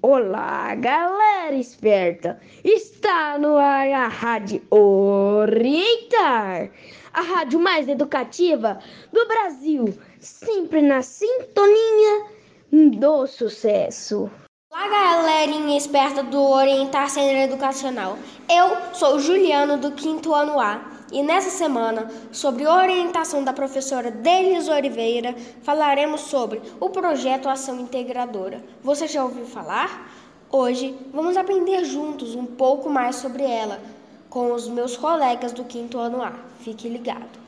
Olá, galera esperta! Está no ar a Rádio Orientar, a rádio mais educativa do Brasil, sempre na sintonia do sucesso. Olá, galerinha esperta do Orientar Centro Educacional. Eu sou Juliano do quinto ano A e nessa semana, sobre orientação da professora Delis Oliveira, falaremos sobre o projeto Ação Integradora. Você já ouviu falar? Hoje vamos aprender juntos um pouco mais sobre ela com os meus colegas do quinto ano A. Fique ligado.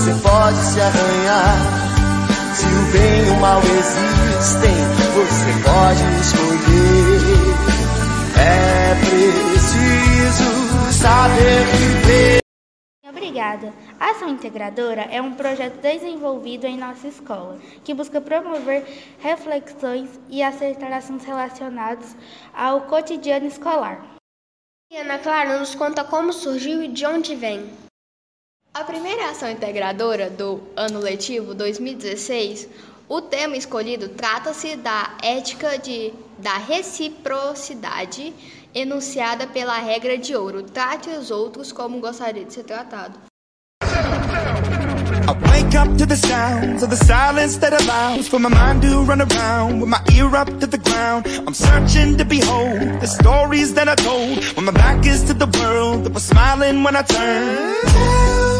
você pode se arranhar. Se o bem e o mal existem, você pode escolher. É preciso saber viver. Obrigada. A Ação Integradora é um projeto desenvolvido em nossa escola que busca promover reflexões e acertar assuntos relacionados ao cotidiano escolar. Ana Clara nos conta como surgiu e de onde vem. A primeira ação integradora do ano letivo 2016, o tema escolhido trata-se da ética de, da reciprocidade enunciada pela regra de ouro. Trate os outros como gostaria de ser tratado. I wake up to the sounds of the silence that allows for my mind to run around with my ear up to the ground. I'm searching to behold the stories that I told when my back is to the world that was smiling when I turned.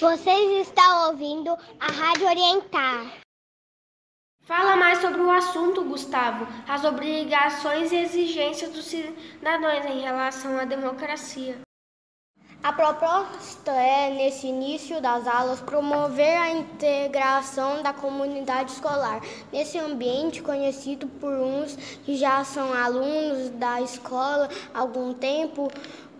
Vocês estão ouvindo a Rádio Orientar. Fala mais sobre o assunto, Gustavo. As obrigações e exigências dos cidadãos em relação à democracia. A proposta é, nesse início das aulas, promover a integração da comunidade escolar nesse ambiente conhecido por uns que já são alunos da escola há algum tempo,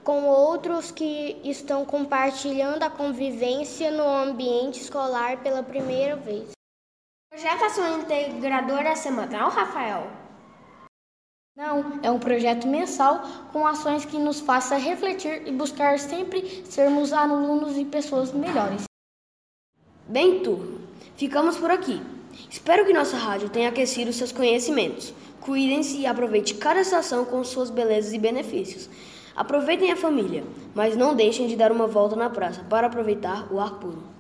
com outros que estão compartilhando a convivência no ambiente escolar pela primeira vez. Projeto Ação Integradora semanal, Rafael? Não, é um projeto mensal com ações que nos faça refletir e buscar sempre sermos alunos e pessoas melhores. Bem, turma, ficamos por aqui. Espero que nossa rádio tenha aquecido seus conhecimentos. Cuidem-se e aproveite cada estação com suas belezas e benefícios. Aproveitem a família, mas não deixem de dar uma volta na praça para aproveitar o ar puro.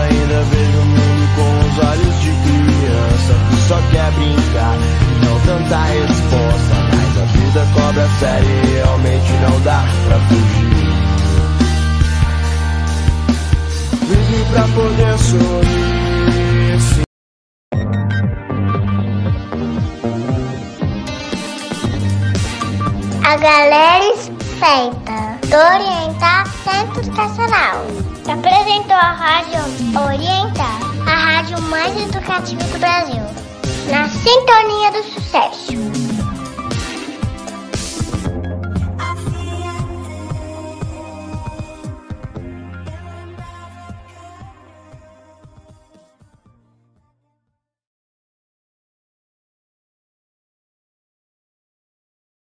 ainda vejo o mundo com os olhos de criança que só quer brincar e não tanta resposta. Mas a vida cobra séria e realmente não dá pra fugir. Vive pra poder sorrir. A galera esperta Orientar Centro Educacional. Apresentou a Rádio Orientar, a rádio mais educativa do Brasil. Na sintonia do sucesso.